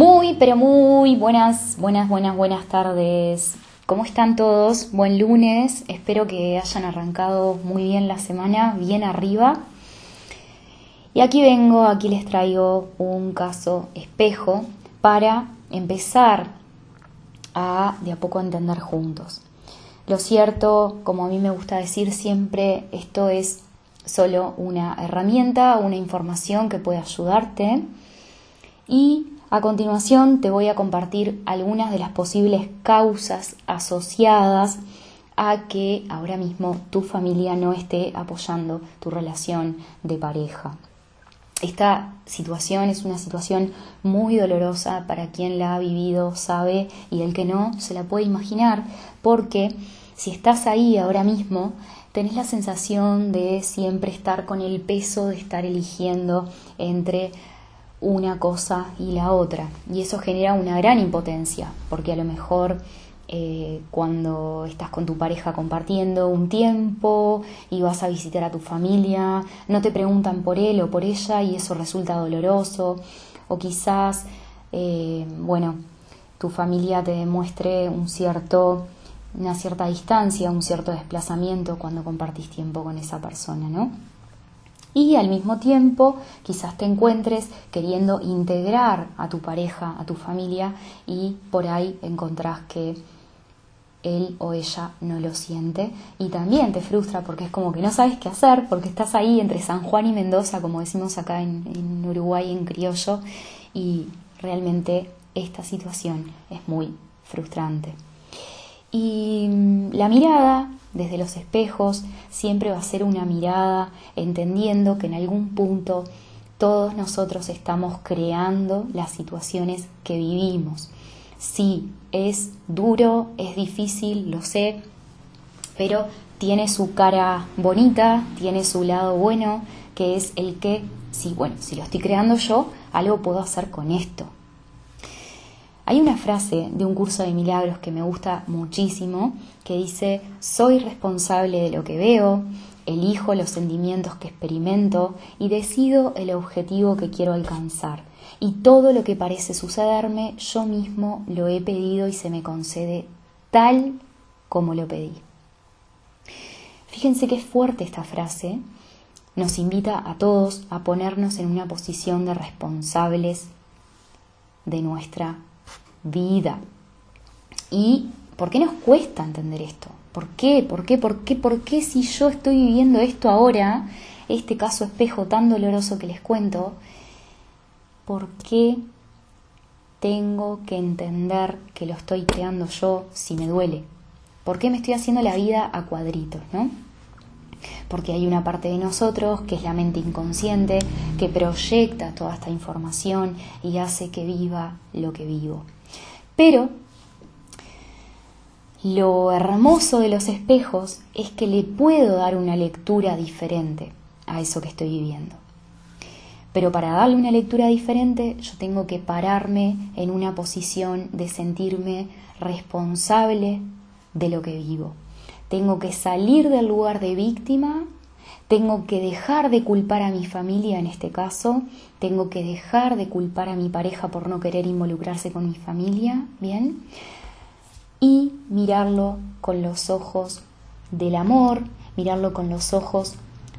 Muy, pero muy buenas, buenas, buenas, buenas tardes. ¿Cómo están todos? Buen lunes. Espero que hayan arrancado muy bien la semana, bien arriba. Y aquí vengo, aquí les traigo un caso espejo para empezar a de a poco entender juntos. Lo cierto, como a mí me gusta decir siempre, esto es solo una herramienta, una información que puede ayudarte. Y a continuación te voy a compartir algunas de las posibles causas asociadas a que ahora mismo tu familia no esté apoyando tu relación de pareja. Esta situación es una situación muy dolorosa para quien la ha vivido, sabe, y el que no se la puede imaginar, porque si estás ahí ahora mismo, tenés la sensación de siempre estar con el peso de estar eligiendo entre una cosa y la otra. Y eso genera una gran impotencia, porque a lo mejor eh, cuando estás con tu pareja compartiendo un tiempo y vas a visitar a tu familia, no te preguntan por él o por ella y eso resulta doloroso. O quizás, eh, bueno, tu familia te demuestre un cierto, una cierta distancia, un cierto desplazamiento cuando compartís tiempo con esa persona, ¿no? Y al mismo tiempo quizás te encuentres queriendo integrar a tu pareja, a tu familia y por ahí encontrás que él o ella no lo siente y también te frustra porque es como que no sabes qué hacer porque estás ahí entre San Juan y Mendoza como decimos acá en, en Uruguay en criollo y realmente esta situación es muy frustrante. Y mm, la mirada desde los espejos siempre va a ser una mirada entendiendo que en algún punto todos nosotros estamos creando las situaciones que vivimos. Sí, es duro, es difícil, lo sé, pero tiene su cara bonita, tiene su lado bueno, que es el que, sí, bueno, si lo estoy creando yo, algo puedo hacer con esto. Hay una frase de un curso de milagros que me gusta muchísimo que dice, soy responsable de lo que veo, elijo los sentimientos que experimento y decido el objetivo que quiero alcanzar. Y todo lo que parece sucederme, yo mismo lo he pedido y se me concede tal como lo pedí. Fíjense qué fuerte esta frase. Nos invita a todos a ponernos en una posición de responsables de nuestra vida. ¿Y por qué nos cuesta entender esto? ¿Por qué? ¿Por qué? ¿Por qué? ¿Por qué si yo estoy viviendo esto ahora, este caso espejo tan doloroso que les cuento, ¿por qué tengo que entender que lo estoy creando yo si me duele? ¿Por qué me estoy haciendo la vida a cuadritos, no? Porque hay una parte de nosotros que es la mente inconsciente que proyecta toda esta información y hace que viva lo que vivo. Pero lo hermoso de los espejos es que le puedo dar una lectura diferente a eso que estoy viviendo. Pero para darle una lectura diferente yo tengo que pararme en una posición de sentirme responsable de lo que vivo. Tengo que salir del lugar de víctima tengo que dejar de culpar a mi familia en este caso, tengo que dejar de culpar a mi pareja por no querer involucrarse con mi familia, ¿bien? Y mirarlo con los ojos del amor, mirarlo con los ojos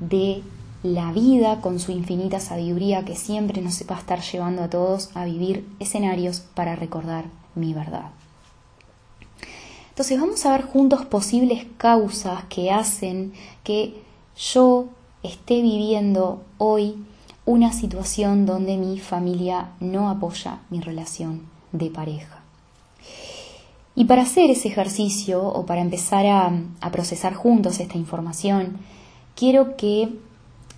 de la vida, con su infinita sabiduría que siempre nos va a estar llevando a todos a vivir escenarios para recordar mi verdad. Entonces vamos a ver juntos posibles causas que hacen que yo esté viviendo hoy una situación donde mi familia no apoya mi relación de pareja. Y para hacer ese ejercicio o para empezar a, procesar juntos esta información, quiero que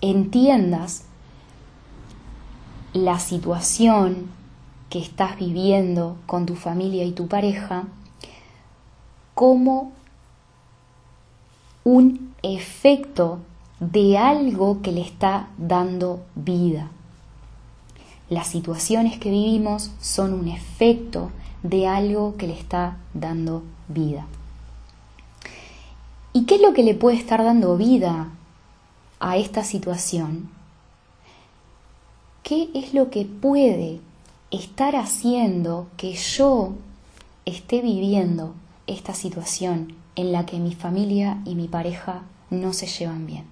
entiendas la situación que estás viviendo con tu familia y tu pareja como un efecto de algo que le está dando vida. Las situaciones que vivimos son un efecto de algo que le está dando vida. ¿Y qué es lo que le puede estar dando vida a esta situación? ¿Qué es lo que puede estar haciendo que yo esté viviendo esta situación en la que mi familia y mi pareja no se llevan bien.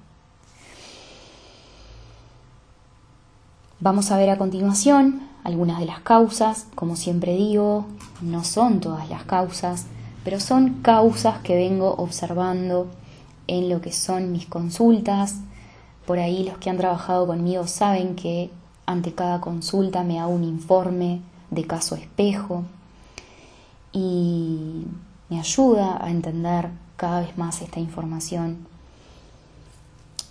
Vamos a ver a continuación algunas de las causas, como siempre digo, no son todas las causas, pero son causas que vengo observando en lo que son mis consultas. Por ahí los que han trabajado conmigo saben que ante cada consulta me hago un informe de caso espejo y me ayuda a entender cada vez más esta información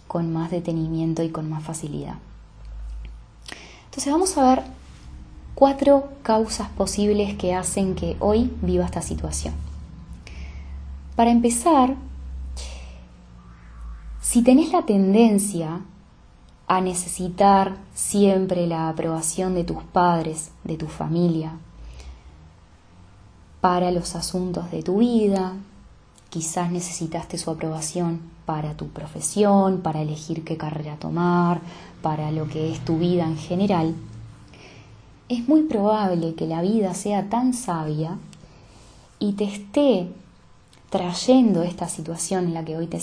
con más detenimiento y con más facilidad. Entonces vamos a ver cuatro causas posibles que hacen que hoy viva esta situación. Para empezar, si tenés la tendencia a necesitar siempre la aprobación de tus padres, de tu familia, para los asuntos de tu vida, quizás necesitaste su aprobación para tu profesión, para elegir qué carrera tomar, para lo que es tu vida en general, es muy probable que la vida sea tan sabia y te esté trayendo esta situación en la que hoy te,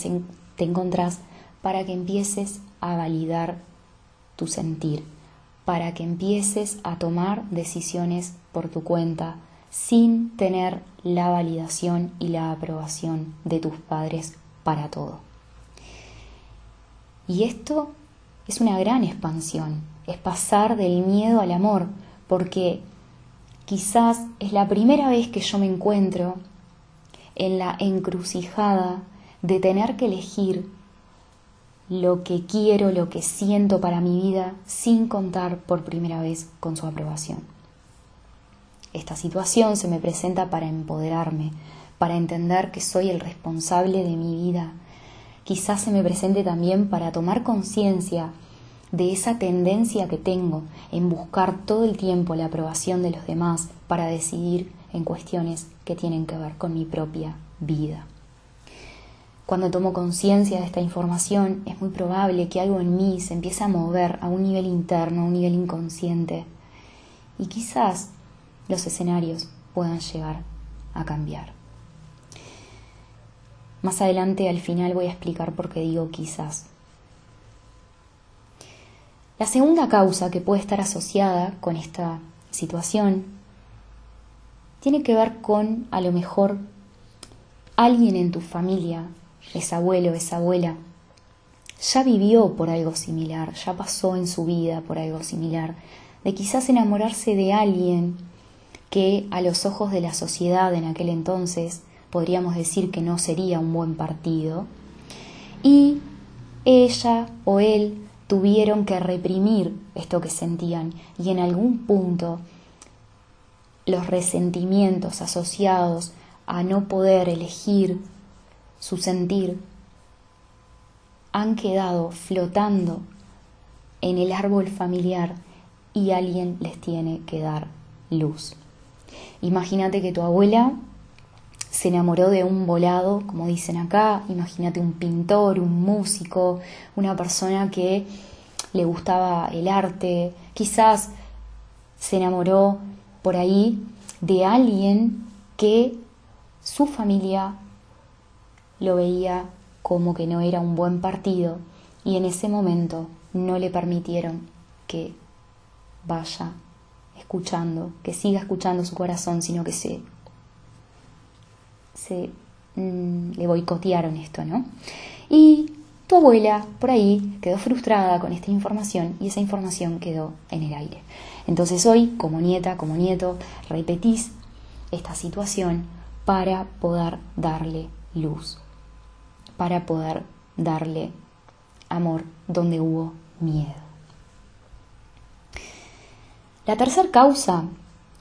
te encontrás para que empieces a validar tu sentir, para que empieces a tomar decisiones por tu cuenta sin tener la validación y la aprobación de tus padres para todo. Y esto es una gran expansión, es pasar del miedo al amor, porque quizás es la primera vez que yo me encuentro en la encrucijada de tener que elegir lo que quiero, lo que siento para mi vida, sin contar por primera vez con su aprobación. Esta situación se me presenta para empoderarme, para entender que soy el responsable de mi vida. Quizás se me presente también para tomar conciencia de esa tendencia que tengo en buscar todo el tiempo la aprobación de los demás para decidir en cuestiones que tienen que ver con mi propia vida. Cuando tomo conciencia de esta información, es muy probable que algo en mí se empiece a mover a un nivel interno, a un nivel inconsciente. Y quizás los escenarios puedan llegar a cambiar. Más adelante, al final, voy a explicar por qué digo quizás. La segunda causa que puede estar asociada con esta situación tiene que ver con, a lo mejor, alguien en tu familia ese abuelo, esa abuela, ya vivió por algo similar, ya pasó en su vida por algo similar, de quizás enamorarse de alguien que a los ojos de la sociedad en aquel entonces podríamos decir que no sería un buen partido, y ella o él tuvieron que reprimir esto que sentían y en algún punto los resentimientos asociados a no poder elegir su sentir, han quedado flotando en el árbol familiar y alguien les tiene que dar luz. Imagínate que tu abuela se enamoró de un volado, como dicen acá, imagínate un pintor, un músico, una persona que le gustaba el arte, quizás se enamoró por ahí de alguien que su familia lo veía como que no era un buen partido y en ese momento no le permitieron que vaya escuchando, que siga escuchando su corazón, sino que se, se mm, le boicotearon esto, ¿no? Y tu abuela por ahí quedó frustrada con esta información y esa información quedó en el aire. Entonces hoy, como nieta, como nieto, repetís esta situación para poder darle luz para poder darle amor donde hubo miedo. La tercera causa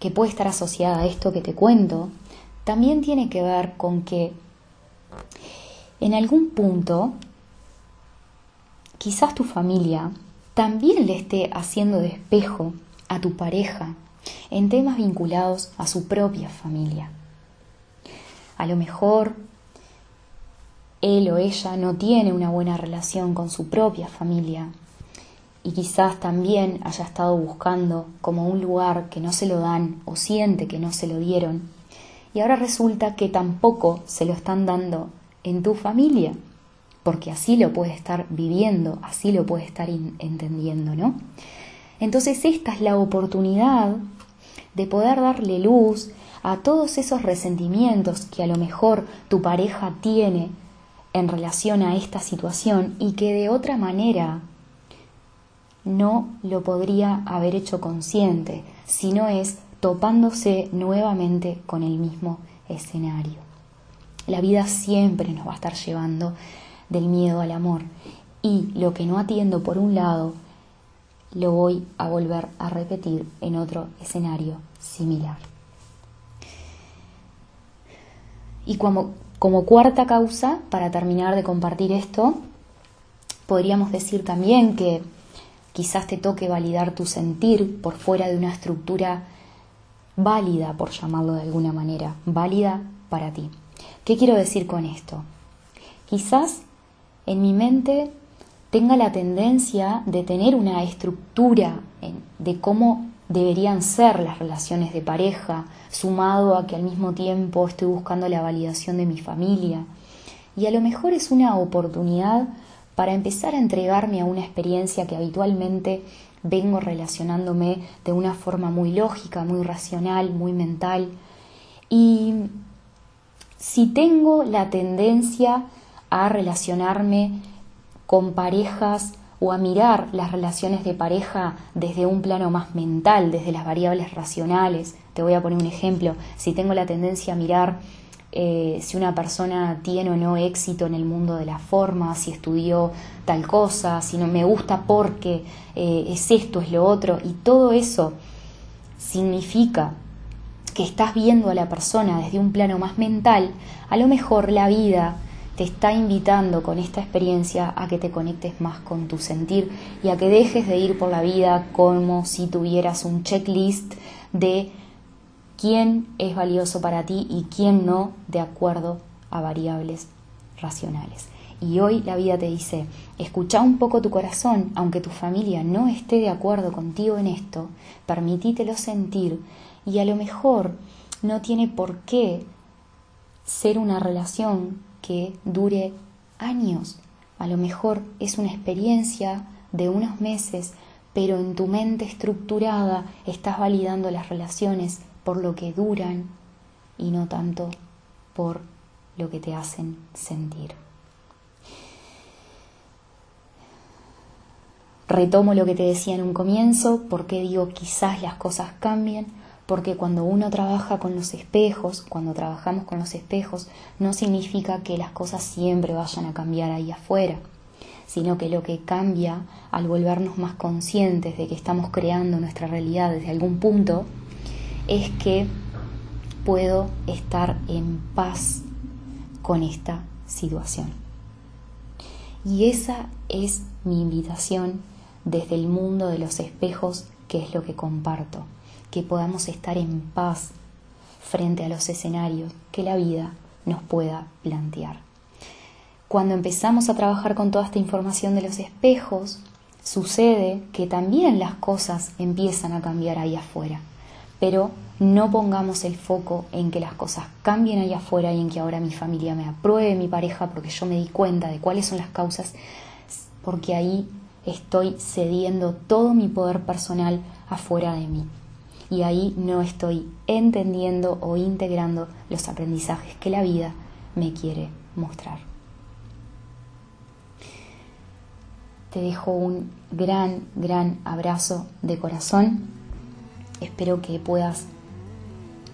que puede estar asociada a esto que te cuento también tiene que ver con que en algún punto quizás tu familia también le esté haciendo de espejo a tu pareja en temas vinculados a su propia familia. A lo mejor él o ella no tiene una buena relación con su propia familia y quizás también haya estado buscando como un lugar que no se lo dan o siente que no se lo dieron y ahora resulta que tampoco se lo están dando en tu familia, porque así lo puedes estar viviendo, así lo puedes estar entendiendo, ¿no? Entonces esta es la oportunidad de poder darle luz a todos esos resentimientos que a lo mejor tu pareja tiene en relación a esta situación y que de otra manera no lo podría haber hecho consciente, sino es topándose nuevamente con el mismo escenario. La vida siempre nos va a estar llevando del miedo al amor y lo que no atiendo por un lado lo voy a volver a repetir en otro escenario similar. Y como, como cuarta causa, para terminar de compartir esto, podríamos decir también que quizás te toque validar tu sentir por fuera de una estructura válida, por llamarlo de alguna manera, válida para ti. ¿Qué quiero decir con esto? Quizás en mi mente tenga la tendencia de tener una estructura de cómo deberían ser las relaciones de pareja, sumado a que al mismo tiempo estoy buscando la validación de mi familia. Y a lo mejor es una oportunidad para empezar a entregarme a una experiencia que habitualmente vengo relacionándome de una forma muy lógica, muy racional, muy mental. Y si tengo la tendencia a relacionarme con parejas o a mirar las relaciones de pareja desde un plano más mental, desde las variables racionales. Te voy a poner un ejemplo. Si tengo la tendencia a mirar eh, si una persona tiene o no éxito en el mundo de la forma, si estudió tal cosa, si no me gusta porque eh, es esto, es lo otro, y todo eso significa que estás viendo a la persona desde un plano más mental, a lo mejor la vida te está invitando con esta experiencia a que te conectes más con tu sentir y a que dejes de ir por la vida como si tuvieras un checklist de quién es valioso para ti y quién no de acuerdo a variables racionales. Y hoy la vida te dice, escucha un poco tu corazón, aunque tu familia no esté de acuerdo contigo en esto, permitítelo sentir y a lo mejor no tiene por qué ser una relación que dure años. A lo mejor es una experiencia de unos meses, pero en tu mente estructurada estás validando las relaciones por lo que duran y no tanto por lo que te hacen sentir. Retomo lo que te decía en un comienzo, porque digo quizás las cosas cambien, porque cuando uno trabaja con los espejos, cuando trabajamos con los espejos, no significa que las cosas siempre vayan a cambiar ahí afuera, sino que lo que cambia al volvernos más conscientes de que estamos creando nuestra realidad desde algún punto, es que puedo estar en paz con esta situación. Y esa es mi invitación desde el mundo de los espejos, que es lo que comparto que podamos estar en paz frente a los escenarios que la vida nos pueda plantear. Cuando empezamos a trabajar con toda esta información de los espejos, sucede que también las cosas empiezan a cambiar ahí afuera. Pero no pongamos el foco en que las cosas cambien ahí afuera y en que ahora mi familia me apruebe, mi pareja, porque yo me di cuenta de cuáles son las causas, porque ahí estoy cediendo todo mi poder personal afuera de mí y ahí no estoy entendiendo o integrando los aprendizajes que la vida me quiere mostrar. Te dejo un gran, gran abrazo de corazón. Espero que puedas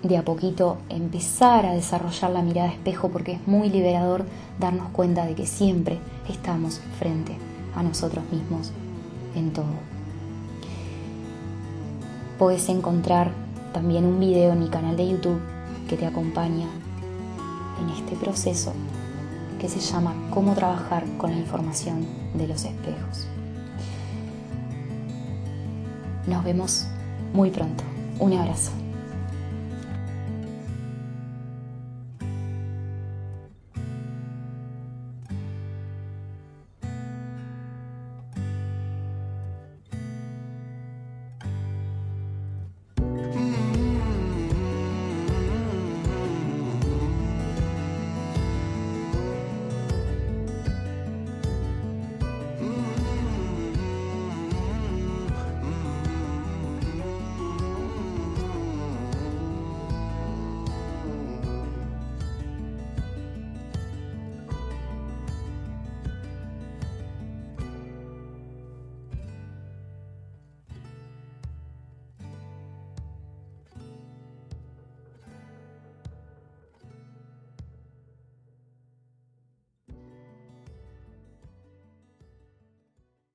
de a poquito empezar a desarrollar la mirada espejo porque es muy liberador darnos cuenta de que siempre estamos frente a nosotros mismos en todo. Puedes encontrar también un video en mi canal de YouTube que te acompaña en este proceso que se llama Cómo trabajar con la información de los espejos. Nos vemos muy pronto. Un abrazo.